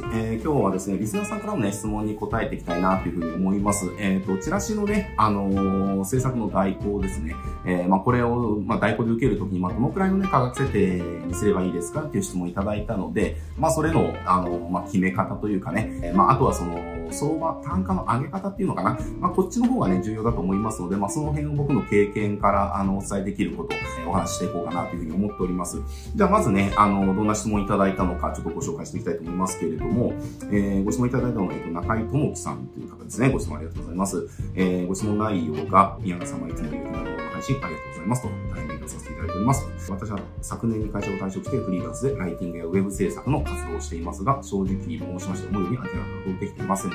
。えー、今日はですね、リスナーさんからのね、質問に答えていきたいなというふうに思います。えっ、ー、と、チラシのね、あのー、制作の代行ですね。えー、まあ、これを、まあ、代行で受けるときに、まあ、どのくらいのね、価格設定にすればいいですかっていう質問をいただいたので、まあ、それの、あのまあ、決め方というかね、まあ、あとはその、相場、単価の上げ方っていうのかな。まあ、こっちの方がね、重要だと思いますので、まあ、その辺を僕の経験から、あの、お伝えできることをお話ししていこうかなというふうに思っております。じゃあ、まずね、あの、どんな質問いただいたのか、ちょっとご紹介していきたいと思いますけれども、えー、ご質問いただいたのは、えっと、中井智樹さんという方ですね。ご質問ありがとうございます。えー、ご質問内容が、宮川様いつも勇気などの配信ありがとうございますと、大変勉強させていただいております。私は昨年に会社を退職してフリーランスでライティングやウェブ制作の活動をしていますが、正直申しまして思うように明らかができていません。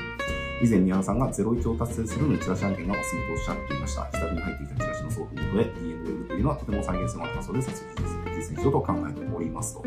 以前宮野さんが01を達成するのにチラシ案件がおすすめとおっしゃっていました。自宅に入ってきたチラシの送付元で DMW というのはとても再現性のある仮想で撮影実践しようと考えておりますと。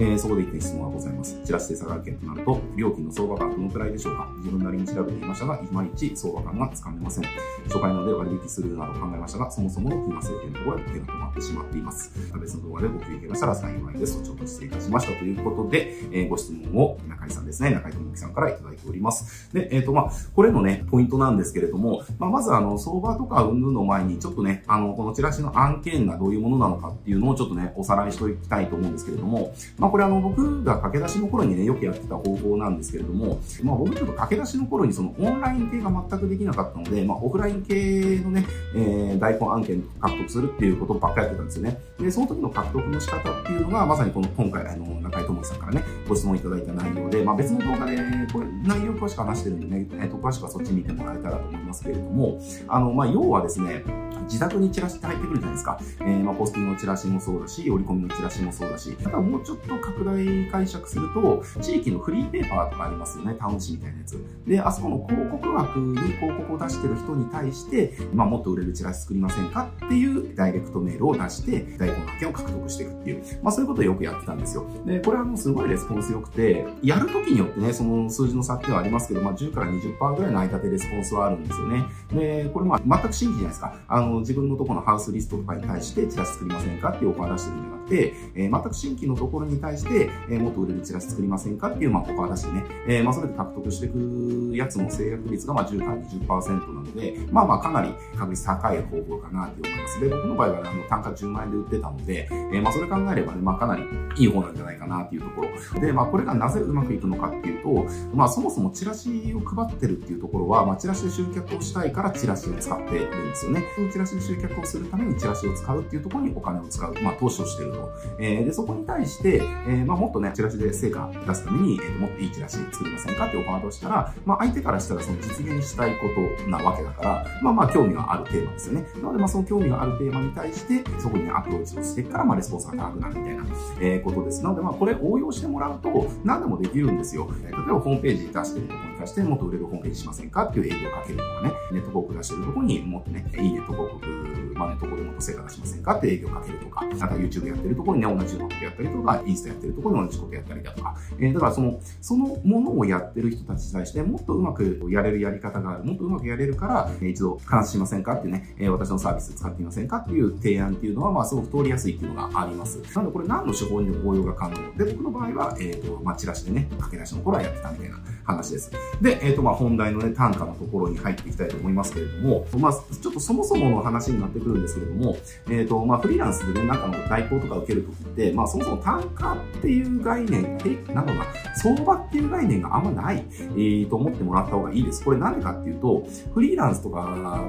えー、そこで一点質問がございます。チラシ制作案件となると、料金の相場がどのくらいでしょうか？自分なりに調べていましたが、いまいち相場感がつかめません。初回なので割引するなど考えましたが、そもそもの金額制限のところで手が止まってしまっています。別の動画でご休憩がしたら幸いです。ちょっと失礼いたしましたということで、えー、ご質問を中井さんですね、中井智樹さんからいただいております。で、えっ、ー、と、まあ、これのね、ポイントなんですけれども、まあ、まずあの、相場とか云々の前に、ちょっとね、あの、このチラシの案件がどういうものなのかっていうのをちょっとね、おさらいしておきたいと思うんですけれども、まあ、これあの、僕が駆け出しの頃にね、よくやってた方法なんですけれども、まあ、僕ちょっと駆け出しの頃にそのオンライン系が全くできなかったので、まあ、オフライン系のね、えー、大根案件獲得するっていうことばっかりてたんですよね。で、その時の獲得の仕方っていうのが、まさにこの今回、あの、中井智さんからね、ご質問いただいた内容で、まあ、別の動画で、これ、内容詳しく話してるんでね、えっ、と、詳しくはそっち見てもらえたらと思いますけれども、あの、まあ、要はですね、自宅にチラシって入ってくるじゃないですか。えー、まあ、ポスティングのチラシもそうだし、折り込みのチラシもそうだし、ただもうちょっと拡大解釈すると、地域のフリーペーパーとかありますよね、タウン誌みたいなやつ。で、あそこの広告枠に広告を出してる人に対して、まあ、もっと売れるチラシ作りませんかっていうダイレクトメールをを出して、大根派遣を獲得していくっていう、まあ、そういうことをよくやってたんですよ。で、これはもうすごいレスポンス良くて、やるときによってね、その数字の差ってはありますけど、まあ、10から20%ぐらいの間でレスポンスはあるんですよね。で、これまあ、全く新規じゃないですか。あの、自分のところのハウスリストとかに対してチラシ作りませんかっていうオファー出してるんじゃなくて、えー、全く新規のところに対して、えー、もっと売れるチラシ作りませんかっていう、まあ、オファー出してね、えー、まあ、それで獲得していくやつの制約率が、まあ、10から20%なので、まあまあ、かなり確率高い方法かなって思います。で、僕の場合は、あの、単価10万円で売ってたので、えー、まあ、それ考えればね、まあ、かなりいい方なんじゃないかなっていうところ。で、まあ、これがなぜうまくいくのかっていうと、まあ、そもそもチラシを配ってるっていうところは、まあ、チラシで集客をしたいからチラシを使っているんですよね。そのチラシで集客をするためにチラシを使うっていうところにお金を使う、まあ、投資をしてると。えー、で、そこに対して、えー、まあ、もっとね、チラシで成果出すために、えー、もっといいチラシ作りませんかってオファーとしたら、まあ、相手からしたらその実現したいことなわけだから、まあまあ、興味があるテーマですよね。なので、まあ、その興味があるテーマに対して、そこに、ね、アプローチをしてから、まあ、レスポンスが高くなるみたいな、えー、ことです。なので、まあ、これ応用してもらうと、何でもできるんですよ。例えば、ホームページ出してるところに対して、もっと売れるホームページしませんかっていう営業をかけるとかね、ネット広告出してるところにもっとね、いいネット広告、まあ、ネット広告でもっと成果出しませんかって営業かけるとか、あとは YouTube やってるところにね、同じようなことやったりとか、インスタやってるところに同じことやったりだとか、えー、だからその、そのものをやってる人たちに対して、もっとうまくやれるやり方がある、もっとうまくやれるから、えー、一度話しませんかってね、えー、私のサービス使ってみませんかっていう提案っていうのは、まあ、すごく通りやすいっていうのがあります。なので、これ何の手法にも応用が可能で、僕の場合は、えっ、ー、と、まあ、チラシでね、駆け出しの頃はやってたみたいな話です。で、えっ、ー、と、まあ、本題のね、単価のところに入っていきたいと思いますますけれども、まあ、ちょっとそもそもの話になってくるんですけれども、えっ、ー、と、まあ、フリーランスでね、中の代行とか受けるときって、まあ、そもそも単価っていう概念、え、なんだろうな、相場っていう概念があんまない、えー、と思ってもらった方がいいです。これなんでかっていうと、フリーランスとか、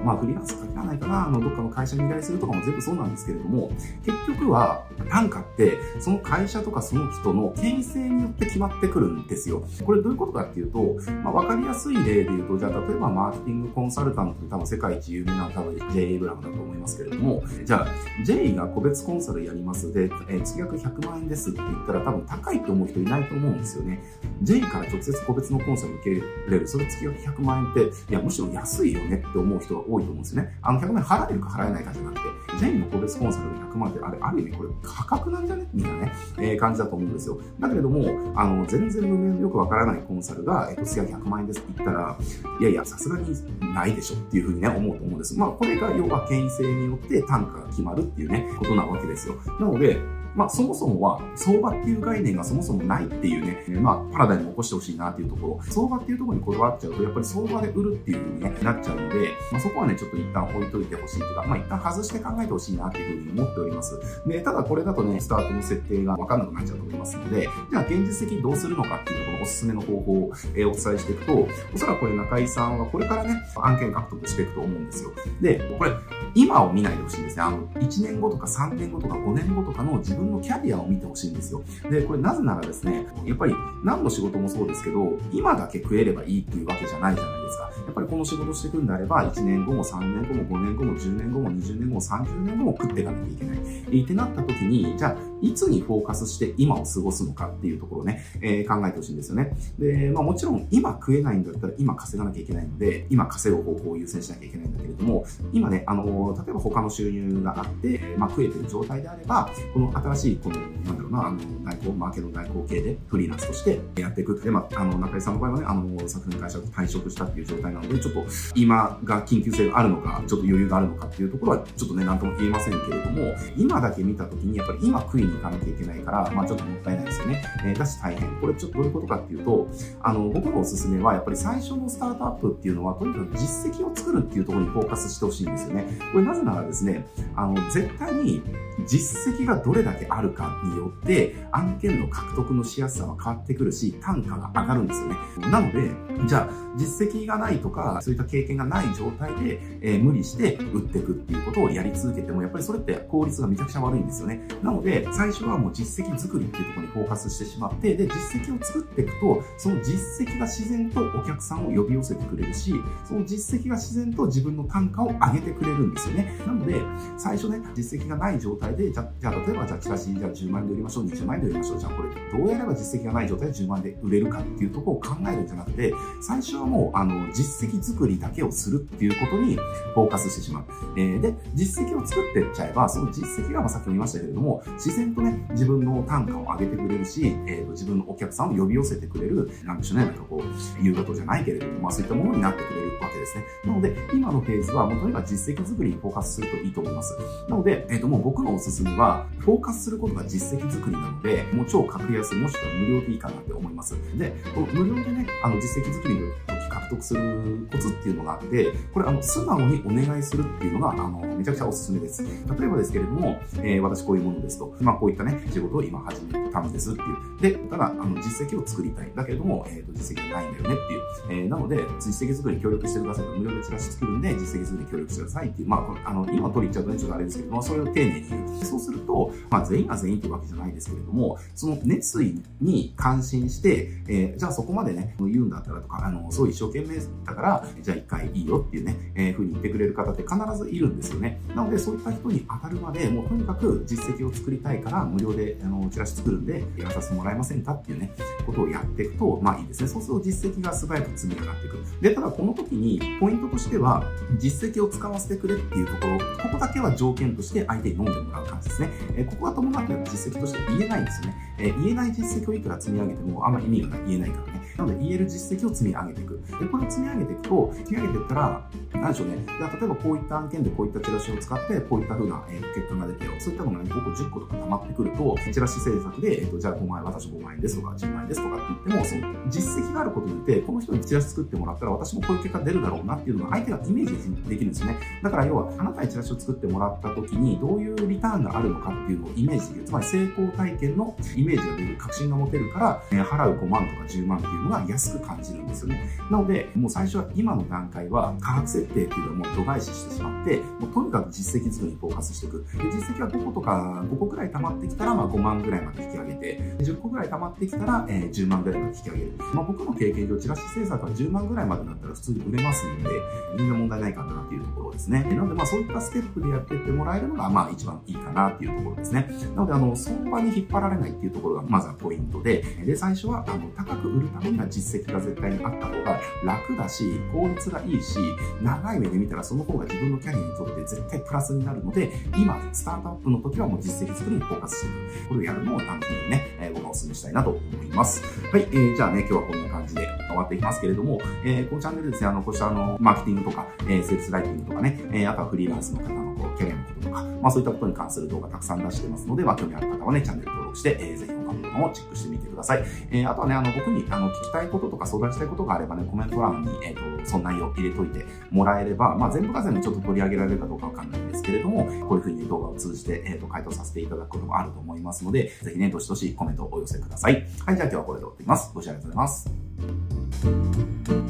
まあ、フリーランス限らないかな、あの、どっかの会社に依頼するとかも全部そうなんですけれども、結局は、単価って、その会社とかその人の権威性によって決まってくるんですよ。これどういうことかっていうと、まあ、わかりやすい例で言うと、じゃあ、例えばマーケティングコンサルタントで多分世界一有名な多分 J. エイブラムだと思いますけれども、じゃあ、J が個別コンサルやりますで、えー、月額100万円ですって言ったら多分高いと思う人いないと思うんですよね。J から直接個別のコンサル受けれる、それ月額100万円って、いや、むしろ安いよねって思う人が多いと思うんですよね。あの、100万円払えるか払えないかじゃなくて、J の個別コンサルで100万円って、あれ、ある意味これ価格なんじゃね？みたいなね、えー、感じだと思うんですよ。だけれども、あの、全然無名のよくわからないコンサルが、えっと、月額100万円ですって言ったら、いやいや、さすがにないでしょしょっていうふうにね、思うと思うんです。まあ、これが要は権威性によって単価が決まるっていうね、ことなわけですよ。なので、まあ、そもそもは、相場っていう概念がそもそもないっていうね、まあ、パラダイムを起こしてほしいなっていうところ、相場っていうところにこだわっちゃうと、やっぱり相場で売るっていう風に、ね、なっちゃうので、まあ、そこはね、ちょっと一旦置いといてほしいというか、まあ、一旦外して考えてほしいなっていう風に思っております。で、ただこれだとね、スタートの設定がわかんなくなっちゃうと思いますので、じゃあ現実的にどうするのかっていうところ、おすすめの方法を、え、お伝えしていくと、おそらくこれ中井さんはこれからね、案件獲得していくと思うんですよ。で、これ、今を見ないでほしいんですね。あの、1年後とか3年後とか5年後とかの自分分のキャリアを見てほしいんですよ。で、これなぜならですね、やっぱり何の仕事もそうですけど、今だけ食えればいいっていうわけじゃないじゃないですか。やっぱりこの仕事していくんであれば、1年後も3年後も5年後も10年後も20年後も30年後も食っていかなきゃいけない。え、ってなった時に、じゃあ、いつにフォーカスして今を過ごすのかっていうところをね、えー、考えてほしいんですよね。で、まあもちろん今食えないんだったら今稼がなきゃいけないので、今稼ぐ方向を優先しなきゃいけないんだけれども、今ね、あの、例えば他の収入があって、まあ食えてる状態であれば、この新しい、この、なんだろうな、あの、代行、マーケの代行系でフリーランスとしてやっていく。で、まあ、あの、中井さんの場合はね、あの、昨年会社を退職したっていう状態なので、ちょっと今が緊急性があるのか、ちょっと余裕があるのかっていうところは、ちょっとね、なんとも言えませんけれども、今だけ見たときに、やっぱり今食いに行かなきゃいけないから、まあちょっともったいないですよね。えー、だし大変。これちょっとどういうことかっていうと、あの、僕のおすすめは、やっぱり最初のスタートアップっていうのは、とにかく実績を作るっていうところにフォーカスしてほしいんですよね。これなぜならですね、あの、絶対に実績がどれだけあるかによって、案件の獲得のしやすさは変わってくるし、単価が上がるんですよね。なので、じゃあ、実績がないとか、そういった経験がない状態で、えー、無理して売っていくっていうことをやり続けても、やっぱりそれって効率がめちゃくちゃ悪いんですよね。なので、最初はもう実績作りっていうところにフォーカスしてしまって、で、実績を作っていくと、その実績が自然とお客さんを呼び寄せてくれるし、その実績が自然と自分の単価を上げてくれるんですよね。なので、最初ね、実績がない状態で、じゃ、じゃあ、例えば、じゃあ、チラシ、じゃあ10万円で売りましょう、20万円で売りましょう。じゃあ、これ、どうやれば実績がない状態で10万円で売れるかっていうところを考えるんじゃなくて、最初はもう、あの、実績作りだけをするっていうことにフォーカスしてしまう。えー、で、実績を作ってっちゃえば、その実績が、まあ、さっきも言いましたけれども、自然とね、自分の単価を上げてくれるし、えーと、自分のお客さんを呼び寄せてくれる、なんでしょうね、なんかこう、言うことじゃないけれども、まあそういったものになってくれるわけですね。なので、今のフェーズは、もうとにかく実績作りにフォーカスするといいと思います。なので、えっ、ー、と、もう僕のおすすめは、フォーカスすることが実績作りなので、もう超格安、もしくは無料でいいかなって思います。で、無料でね、あの、実績作りの獲得するコツっていうのがあって、これ、あの、素直にお願いするっていうのが、あの、めちゃくちゃおすすめです。例えばですけれども、えー、私こういうものですと、まあこういったね、仕事を今始めたんですっていう。で、ただ、あの、実績を作りたい。だけれども、えっ、ー、と、実績がないんだよねっていう。えー、なので、実績作りに協力してくださいと、無料でチラシ作るんで、実績作りに協力してくださいっていう。まあ、あの、今取り言っちゃうとね、ちょっとあれですけども、それを丁寧に言う。そうすると、まあ、全員が全員っていうわけじゃないですけれども、その熱意に感心して、えー、じゃあそこまでね、言うんだったらとか、あの、そう一生懸命だから、じゃあ一回いいよっていうね、えー、ふうに言ってくれる方って必ずいるんですよね。なので、そういった人に当たるまで、もうとにかく実績を作りたいから、無料で、あの、チラシ作るんで、やらさせてもらえませんかっていうね、ことをやっていくと、まあいいですね。そうすると実績が素早く積み上がっていく。で、ただこの時に、ポイントとしては、実績を使わせてくれっていうところ、ここだけは条件として相手に飲んでもらう感じですね。えー、ここが伴って実績として言えないんですよね。えー、言えない実績をいくら積み上げても、あんまり意味が、言えないから。なので、言える実績を積み上げていく。で、これを積み上げていくと、積み上げていったら、何でしょうね。例えばこういった案件でこういったチラシを使って、こういった風な、えー、結果が出てよ。そういったものが、5個、10個とか溜まってくると、チラシ制作で、えっ、ー、と、じゃあ5万円、私5万円ですとか、10万円ですとかって言っても、その実績があることによって、この人にチラシ作ってもらったら、私もこういう結果出るだろうなっていうのが相手がイメージできるんですよね。だから要は、あなたにチラシを作ってもらった時に、どういうリターンがあるのかっていうのをイメージできる。つまり成功体験のイメージが出る、確信が持てるから、えー、払う5万とか10万っていうのが安く感じるんですよね。なので、もう最初は今の段階は価格設定っていうのはもう度外視してしまって、もうとにかく実績作りにフォーカスしていく。で実績は5個とか5個くらい溜まってきたら、まあ5万ぐらいまで引き上げて、10個くらい溜まってきたら、えー、10万ぐらいまで引き上げる。まあ僕の経験上、チラシ制作は10万ぐらいまでだったら普通に売れますんで、全然問題ないかなっていうところですね。なのでまあそういったステップでやってってもらえるのが、まあ一番いいかなっていうところですね。なのであの、相場に引っ張られないっていうところがまずはポイントで、で、最初はあの、高く売るためには実績が絶対にあった方が楽だし、効率がいいし、長い目で見たらその方が自分のキャリアにとって絶対プラスになるので、今、スタートアップの時はもう実績作りにフォーカスしていく。これをやるのを、なんていうね、えー、僕はお勧めしたいなと思います。はい、えー、じゃあね、今日はこんな感じで終わっていきますけれども、えー、このチャンネルですね、あの、こうしたあの、マーケティングとか、えー、セールスライティングとかね、えー、あとはフリーランスの方のこうキャリアのこととか、まあそういったことに関する動画たくさん出してますので、まあ興味ある方はね、チャンネル登録して、えー、ぜひ他の動画もチェックしてみてください。えー、あとはね、あの、僕にあの聞きたいこととか相談したいことがあればね、コメント欄に、えっ、ー、と、その内容入れといてもらえれば、まあ全部が全部ちょっと取り上げられるかどうかわかんないんですけれども、こういうふうに動画を通じて、えっ、と、回答させていただくこともあると思いますので、ぜひね、どしどしコメントをお寄せください。はい、じゃあ今日はこれで終わっています。ご視聴ありがとうございます。